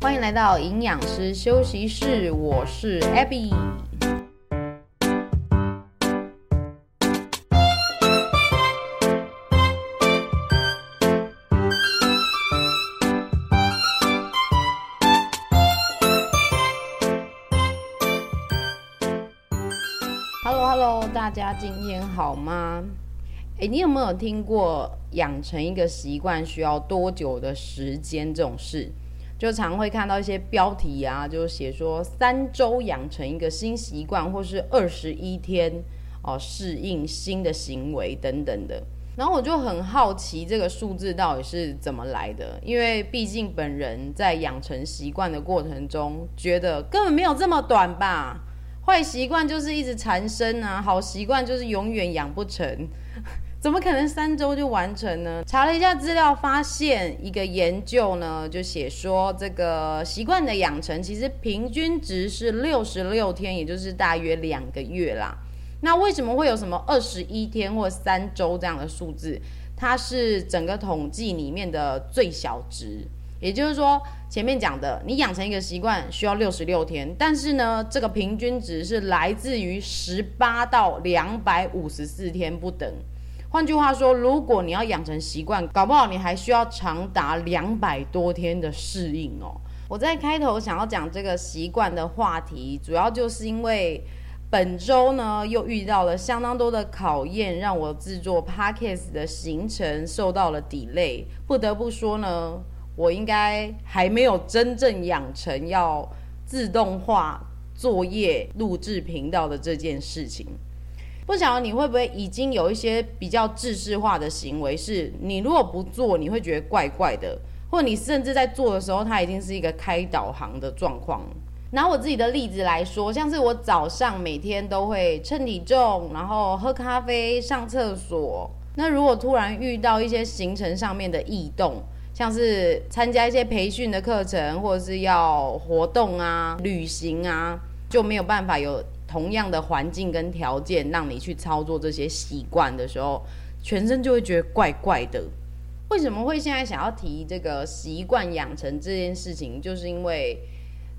欢迎来到营养师休息室，我是 Abby。Hello，Hello，大家今天好吗？哎，你有没有听过养成一个习惯需要多久的时间这种事？就常会看到一些标题啊，就写说三周养成一个新习惯，或是二十一天哦适应新的行为等等的。然后我就很好奇这个数字到底是怎么来的，因为毕竟本人在养成习惯的过程中，觉得根本没有这么短吧。坏习惯就是一直缠身啊，好习惯就是永远养不成。怎么可能三周就完成呢？查了一下资料，发现一个研究呢，就写说这个习惯的养成其实平均值是六十六天，也就是大约两个月啦。那为什么会有什么二十一天或三周这样的数字？它是整个统计里面的最小值，也就是说前面讲的，你养成一个习惯需要六十六天，但是呢，这个平均值是来自于十八到两百五十四天不等。换句话说，如果你要养成习惯，搞不好你还需要长达两百多天的适应哦。我在开头想要讲这个习惯的话题，主要就是因为本周呢又遇到了相当多的考验，让我制作 Podcast 的行程受到了 delay。不得不说呢，我应该还没有真正养成要自动化作业录制频道的这件事情。不晓得你会不会已经有一些比较制式化的行为，是你如果不做，你会觉得怪怪的，或你甚至在做的时候，它已经是一个开导航的状况。拿我自己的例子来说，像是我早上每天都会称体重，然后喝咖啡、上厕所。那如果突然遇到一些行程上面的异动，像是参加一些培训的课程，或者是要活动啊、旅行啊，就没有办法有。同样的环境跟条件，让你去操作这些习惯的时候，全身就会觉得怪怪的。为什么会现在想要提这个习惯养成这件事情？就是因为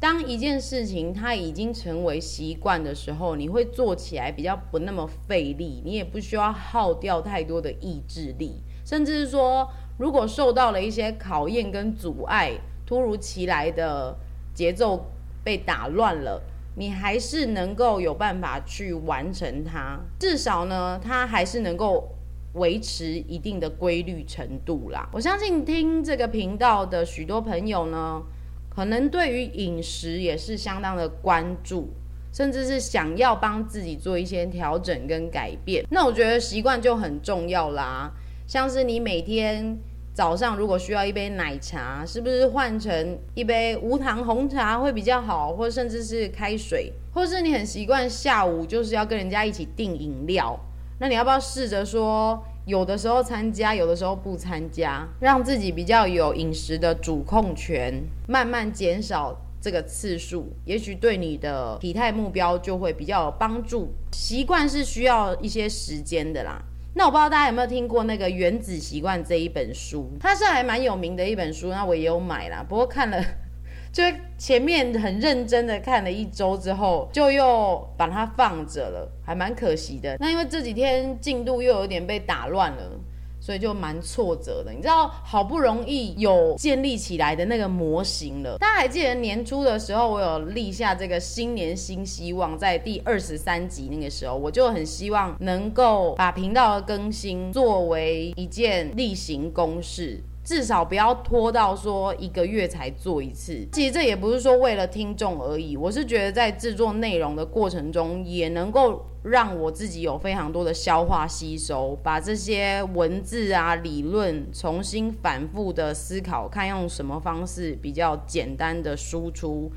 当一件事情它已经成为习惯的时候，你会做起来比较不那么费力，你也不需要耗掉太多的意志力，甚至是说，如果受到了一些考验跟阻碍，突如其来的节奏被打乱了。你还是能够有办法去完成它，至少呢，它还是能够维持一定的规律程度啦。我相信听这个频道的许多朋友呢，可能对于饮食也是相当的关注，甚至是想要帮自己做一些调整跟改变。那我觉得习惯就很重要啦，像是你每天。早上如果需要一杯奶茶，是不是换成一杯无糖红茶会比较好，或者甚至是开水，或是你很习惯下午就是要跟人家一起订饮料，那你要不要试着说，有的时候参加，有的时候不参加，让自己比较有饮食的主控权，慢慢减少这个次数，也许对你的体态目标就会比较有帮助。习惯是需要一些时间的啦。那我不知道大家有没有听过那个《原子习惯》这一本书，它是还蛮有名的一本书，那我也有买啦。不过看了，就前面很认真的看了一周之后，就又把它放着了，还蛮可惜的。那因为这几天进度又有点被打乱了。所以就蛮挫折的，你知道，好不容易有建立起来的那个模型了。大家还记得年初的时候，我有立下这个新年新希望，在第二十三集那个时候，我就很希望能够把频道的更新作为一件例行公事。至少不要拖到说一个月才做一次。其实这也不是说为了听众而已，我是觉得在制作内容的过程中，也能够让我自己有非常多的消化吸收，把这些文字啊、理论重新反复的思考，看用什么方式比较简单的输出，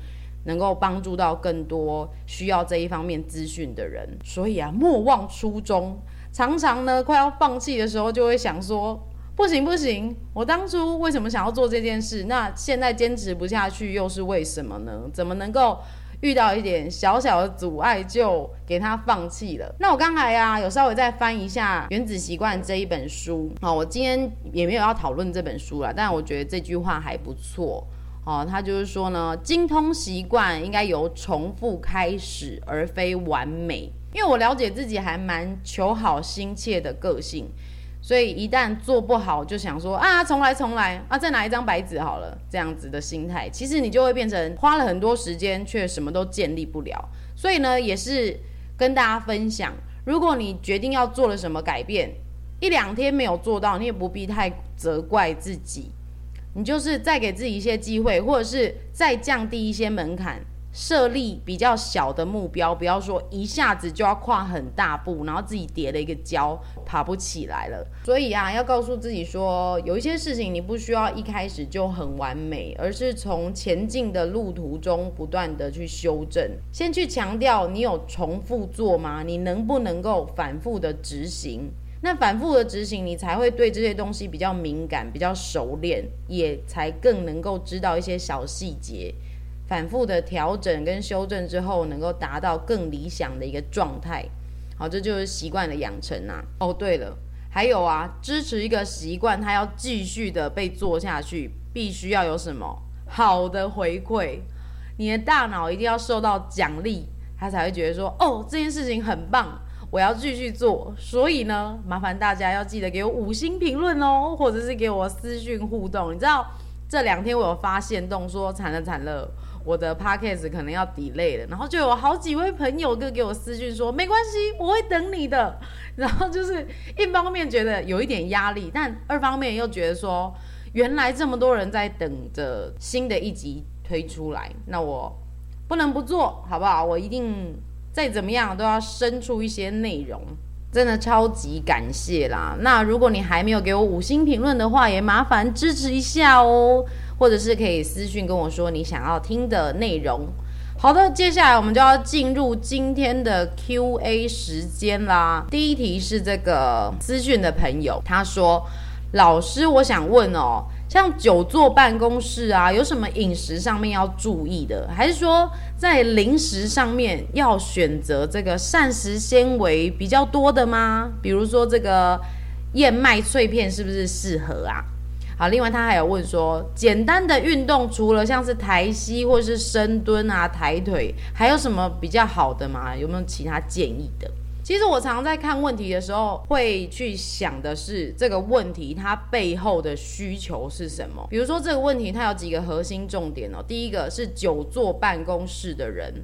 能够帮助到更多需要这一方面资讯的人。所以啊，莫忘初衷。常常呢，快要放弃的时候，就会想说。不行不行，我当初为什么想要做这件事？那现在坚持不下去又是为什么呢？怎么能够遇到一点小小的阻碍就给他放弃了？那我刚才啊有稍微再翻一下《原子习惯》这一本书，好，我今天也没有要讨论这本书啦，但我觉得这句话还不错。哦，他就是说呢，精通习惯应该由重复开始，而非完美。因为我了解自己还蛮求好心切的个性，所以一旦做不好，就想说啊，重来重来啊，再拿一张白纸好了，这样子的心态，其实你就会变成花了很多时间，却什么都建立不了。所以呢，也是跟大家分享，如果你决定要做了什么改变，一两天没有做到，你也不必太责怪自己，你就是再给自己一些机会，或者是再降低一些门槛。设立比较小的目标，不要说一下子就要跨很大步，然后自己跌了一个跤，爬不起来了。所以啊，要告诉自己说，有一些事情你不需要一开始就很完美，而是从前进的路途中不断的去修正。先去强调你有重复做吗？你能不能够反复的执行？那反复的执行，你才会对这些东西比较敏感，比较熟练，也才更能够知道一些小细节。反复的调整跟修正之后，能够达到更理想的一个状态。好，这就是习惯的养成啊。哦，对了，还有啊，支持一个习惯，它要继续的被做下去，必须要有什么好的回馈。你的大脑一定要受到奖励，它才会觉得说，哦，这件事情很棒，我要继续做。所以呢，麻烦大家要记得给我五星评论哦，或者是给我私讯互动。你知道这两天我有发现动说惨了惨了。我的 podcast 可能要 delay 了，然后就有好几位朋友都给我私讯说没关系，我会等你的。然后就是一方面觉得有一点压力，但二方面又觉得说原来这么多人在等着新的一集推出来，那我不能不做好不好？我一定再怎么样都要生出一些内容，真的超级感谢啦。那如果你还没有给我五星评论的话，也麻烦支持一下哦。或者是可以私讯跟我说你想要听的内容。好的，接下来我们就要进入今天的 Q&A 时间啦。第一题是这个私讯的朋友，他说：“老师，我想问哦，像久坐办公室啊，有什么饮食上面要注意的？还是说在零食上面要选择这个膳食纤维比较多的吗？比如说这个燕麦脆片是不是适合啊？”好，另外他还有问说，简单的运动除了像是抬膝或是深蹲啊、抬腿，还有什么比较好的吗？有没有其他建议的？其实我常常在看问题的时候，会去想的是这个问题它背后的需求是什么。比如说这个问题它有几个核心重点哦，第一个是久坐办公室的人，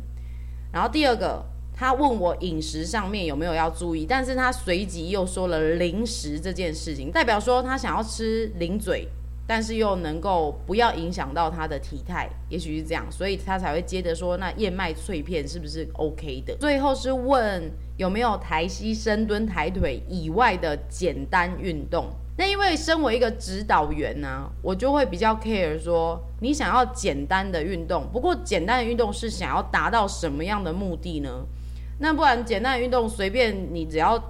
然后第二个。他问我饮食上面有没有要注意，但是他随即又说了零食这件事情，代表说他想要吃零嘴，但是又能够不要影响到他的体态，也许是这样，所以他才会接着说那燕麦脆片是不是 OK 的？最后是问有没有抬膝、深蹲、抬腿以外的简单运动。那因为身为一个指导员呢、我就会比较 care 说你想要简单的运动，不过简单的运动是想要达到什么样的目的呢？那不然简单的运动随便你，只要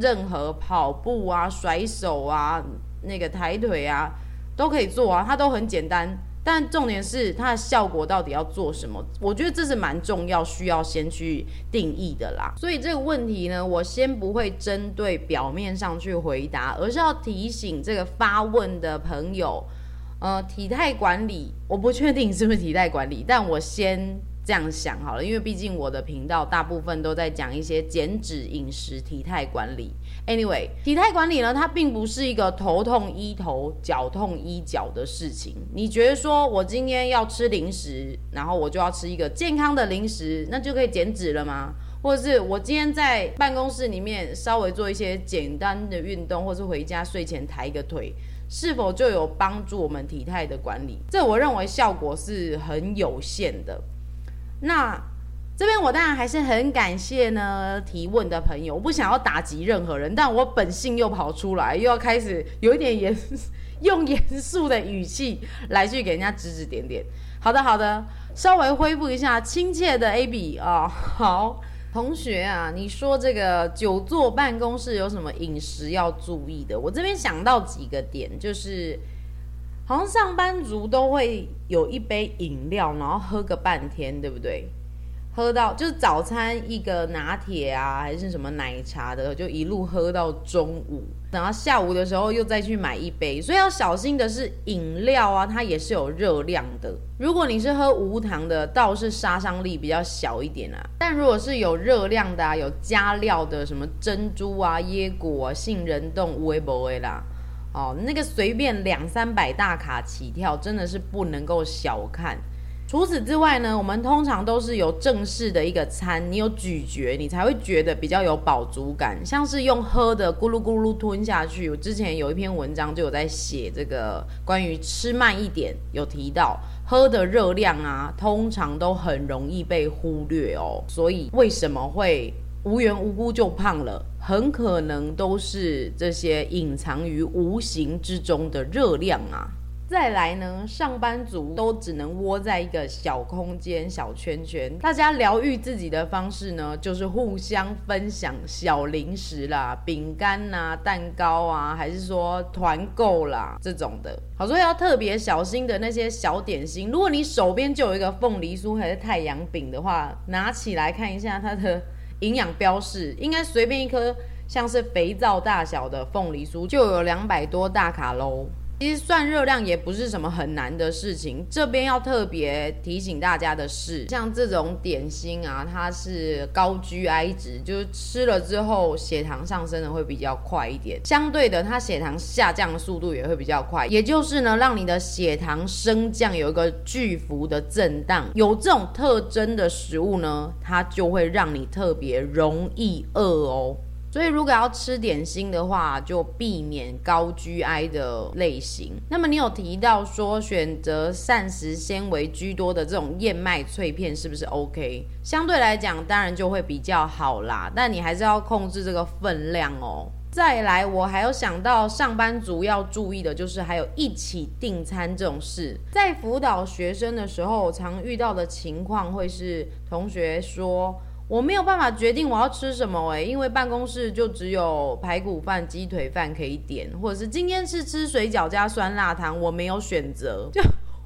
任何跑步啊、甩手啊、那个抬腿啊，都可以做啊，它都很简单。但重点是它的效果到底要做什么？我觉得这是蛮重要，需要先去定义的啦。所以这个问题呢，我先不会针对表面上去回答，而是要提醒这个发问的朋友，呃，体态管理，我不确定是不是体态管理，但我先。这样想好了，因为毕竟我的频道大部分都在讲一些减脂、饮食、体态管理。Anyway，体态管理呢，它并不是一个头痛医头、脚痛医脚的事情。你觉得说我今天要吃零食，然后我就要吃一个健康的零食，那就可以减脂了吗？或者是我今天在办公室里面稍微做一些简单的运动，或是回家睡前抬一个腿，是否就有帮助我们体态的管理？这我认为效果是很有限的。那这边我当然还是很感谢呢提问的朋友，我不想要打击任何人，但我本性又跑出来，又要开始有一点严，用严肃的语气来去给人家指指点点。好的好的，稍微恢复一下亲切的 AB 啊、好同学啊，你说这个久坐办公室有什么饮食要注意的？我这边想到几个点，就是。好像上班族都会有一杯饮料，然后喝个半天，对不对？喝到就是早餐一个拿铁啊，还是什么奶茶的，就一路喝到中午，等到下午的时候又再去买一杯。所以要小心的是饮料啊，它也是有热量的。如果你是喝无糖的，倒是杀伤力比较小一点啊。但如果是有热量的啊，有加料的，什么珍珠啊、椰果啊、杏仁冻、微博味啦，哦，那个随便两三百大卡起跳，真的是不能够小看。除此之外呢，我们通常都是有正式的一个餐，你有咀嚼，你才会觉得比较有饱足感。像是用喝的咕噜咕噜吞下去，我之前有一篇文章就有在写这个关于吃慢一点，有提到喝的热量啊，通常都很容易被忽略哦。所以为什么会无缘无故就胖了？很可能都是这些隐藏于无形之中的热量啊。再来呢，上班族都只能窝在一个小空间、小圈圈。大家疗愈自己的方式呢，就是互相分享小零食啦、饼干呐、蛋糕啊，还是说团购啦这种的。好，所以要特别小心的那些小点心。如果你手边就有一个凤梨酥还是太阳饼的话，拿起来看一下它的营养标示，应该随便一颗像是肥皂大小的凤梨酥就有两百多大卡喽。其实算热量也不是什么很难的事情。这边要特别提醒大家的是，像这种点心啊，它是高 GI 值，就是吃了之后血糖上升的会比较快一点。相对的，它血糖下降的速度也会比较快。也就是呢，让你的血糖升降有一个巨幅的震荡。有这种特征的食物呢，它就会让你特别容易饿哦。所以，如果要吃点心的话，就避免高 GI 的类型。那么，你有提到说选择膳食纤维居多的这种燕麦脆片是不是 OK？相对来讲，当然就会比较好啦。但你还是要控制这个分量哦。再来，我还有想到上班族要注意的就是，还有一起订餐这种事。在辅导学生的时候，常遇到的情况会是同学说，我没有办法决定我要吃什么诶、欸，因为办公室就只有排骨饭、鸡腿饭可以点，或者是今天是吃水饺加酸辣汤，我没有选择。就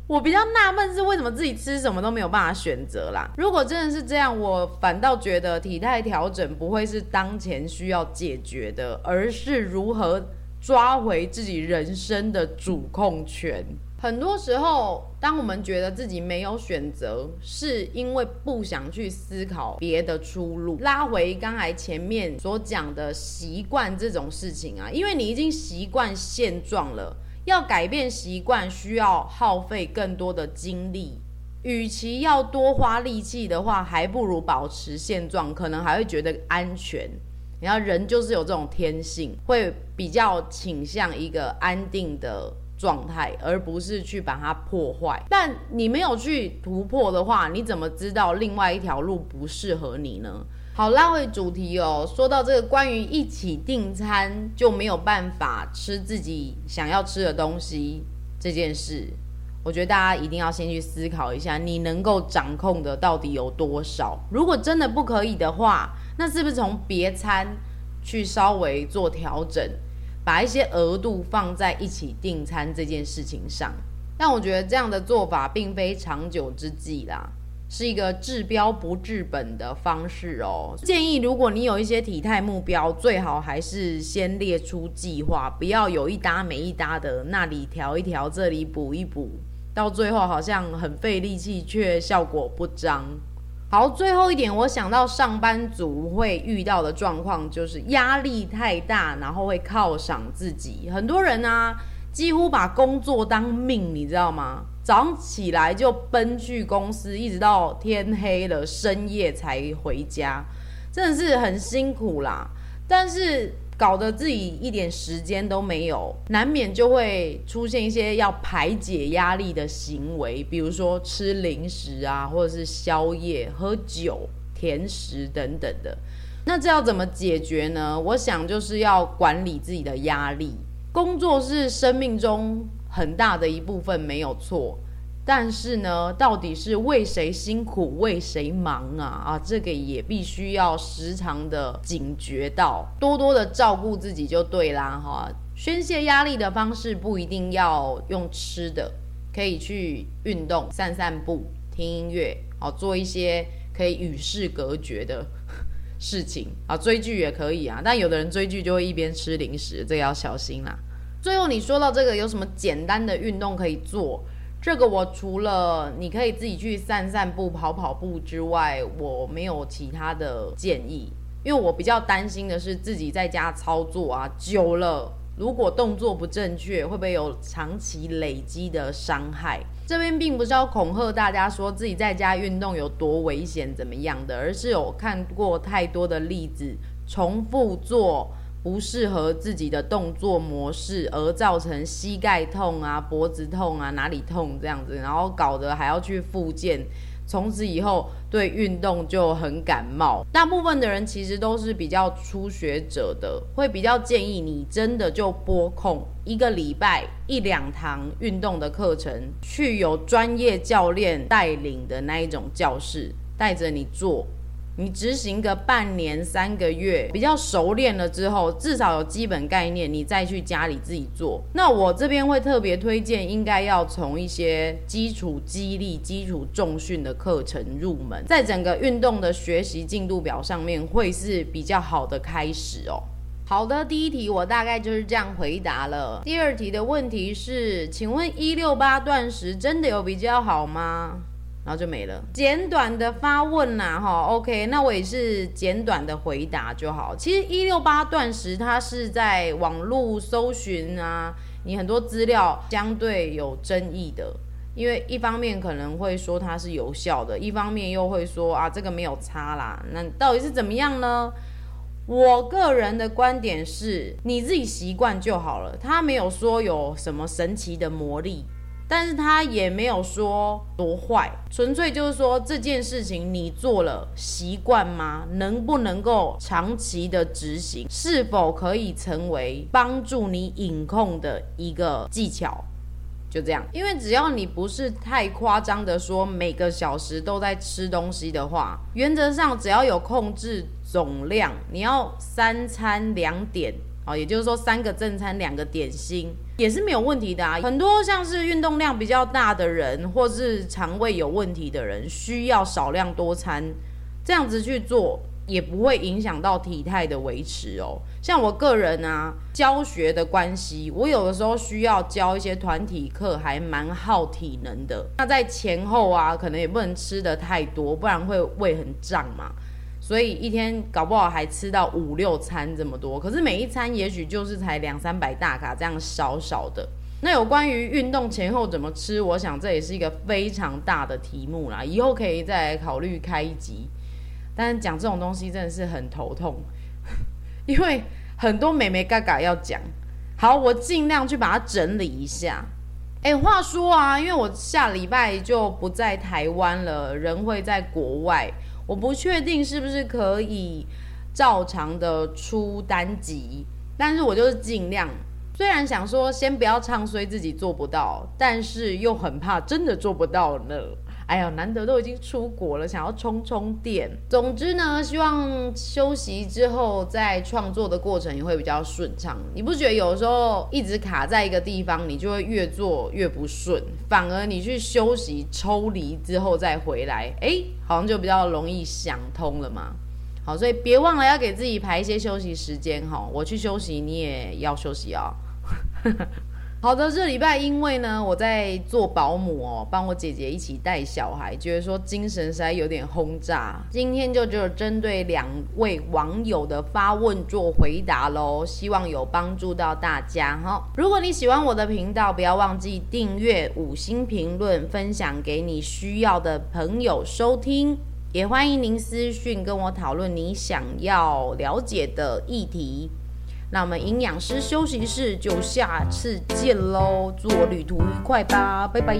我比较纳闷是为什么自己吃什么都没有办法选择啦。如果真的是这样，我反倒觉得体态调整不会是当前需要解决的，而是如何抓回自己人生的主控权。很多时候，当我们觉得自己没有选择，是因为不想去思考别的出路。拉回刚才前面所讲的习惯这种事情啊，因为你已经习惯现状了，要改变习惯需要耗费更多的精力。与其要多花力气的话，还不如保持现状，可能还会觉得安全。然后人就是有这种天性，会比较倾向一个安定的。状态，而不是去把它破坏。但你没有去突破的话，你怎么知道另外一条路不适合你呢？好，拉回主题哦。说到这个关于一起订餐就没有办法吃自己想要吃的东西这件事，我觉得大家一定要先去思考一下，你能够掌控的到底有多少？如果真的不可以的话，那是不是从别餐去稍微做调整？把一些额度放在一起订餐这件事情上，但我觉得这样的做法并非长久之计啦，是一个治标不治本的方式哦。建议如果你有一些体态目标，最好还是先列出计划，不要有一搭没一搭的，那里调一调，这里补一补，到最后好像很费力气，却效果不彰。好，最后一点，我想到上班族会遇到的状况就是压力太大，然后会犒赏自己。很多人啊，几乎把工作当命，你知道吗？早上起来就奔去公司，一直到天黑了，深夜才回家，真的是很辛苦啦。但是，搞得自己一点时间都没有，难免就会出现一些要排解压力的行为，比如说吃零食啊，或者是宵夜、喝酒、甜食等等的。那这要怎么解决呢？我想就是要管理自己的压力。工作是生命中很大的一部分，没有错。但是呢，到底是为谁辛苦为谁忙啊？啊，这个也必须要时常的警觉到，多多的照顾自己就对啦哈。宣泄压力的方式不一定要用吃的，可以去运动、散散步、听音乐，好，做一些可以与世隔绝的事情啊。追剧也可以啊，但有的人追剧就会一边吃零食，这个要小心啦。最后你说到这个有什么简单的运动可以做？这个我除了你可以自己去散散步、跑跑步之外，我没有其他的建议，因为我比较担心的是自己在家操作啊，久了。如果动作不正确，会不会有长期累积的伤害？这边并不是要恐吓大家说自己在家运动有多危险怎么样的，而是有看过太多的例子，重复做不适合自己的动作模式，而造成膝盖痛啊、脖子痛啊、哪里痛这样子，然后搞得还要去复健。从此以后对运动就很感冒。大部分的人其实都是比较初学者的，会比较建议你真的就拨空一个礼拜一两堂运动的课程，去有专业教练带领的那一种教室，带着你做。你执行个半年、三个月，比较熟练了之后，至少有基本概念，你再去家里自己做。那我这边会特别推荐，应该要从一些基础肌力、基础重训的课程入门，在整个运动的学习进度表上面会是比较好的开始哦。好的，第一题我大概就是这样回答了。第二题的问题是，请问一六八断食真的有比较好吗？然后就没了，简短的发问呐、哈，OK，那我也是简短的回答就好。其实一六八断食它是在网络搜寻啊，你很多资料相对有争议的，因为一方面可能会说它是有效的，一方面又会说啊这个没有差啦，那到底是怎么样呢？我个人的观点是，你自己习惯就好了，它没有说有什么神奇的魔力。但是他也没有说多坏，纯粹就是说这件事情你做了习惯吗？能不能够长期的执行？是否可以成为帮助你隐控的一个技巧？就这样，因为只要你不是太夸张的说每个小时都在吃东西的话，原则上只要有控制总量，你要三餐两点。哦，也就是说三个正餐，两个点心也是没有问题的啊。很多像是运动量比较大的人，或是肠胃有问题的人，需要少量多餐，这样子去做也不会影响到体态的维持哦。像我个人啊，教学的关系，我有的时候需要教一些团体课，还蛮耗体能的。那在前后啊，可能也不能吃得太多，不然会胃很胀嘛。所以一天搞不好还吃到五六餐这么多，可是每一餐也许就是才两三百大卡这样少少的。那有关于运动前后怎么吃，我想这也是一个非常大的题目啦，以后可以再考虑开一集。但是讲这种东西真的是很头痛，因为很多美眉嘎嘎要讲。好，我尽量去把它整理一下。哎，话说啊，因为我下礼拜就不在台湾了，人会在国外。我不确定是不是可以照常的出单集，但是我就是尽量。虽然想说先不要唱衰自己做不到，但是又很怕真的做不到呢。哎呀，难得都已经出国了，想要充充电。总之呢，希望休息之后在创作的过程也会比较顺畅。你不觉得有时候一直卡在一个地方，你就会越做越不顺，反而你去休息抽离之后再回来，哎，好像就比较容易想通了嘛。好，所以别忘了要给自己排一些休息时间哈。我去休息，你也要休息啊。好的，这礼拜因为呢，我在做保姆哦，帮我姐姐一起带小孩，觉得说精神实在有点轰炸。今天就只有针对两位网友的发问做回答喽，希望有帮助到大家哈。如果你喜欢我的频道，不要忘记订阅、五星评论、分享给你需要的朋友收听，也欢迎您私讯跟我讨论你想要了解的议题。那我们营养师休息室就下次见喽，祝我旅途愉快吧，拜拜。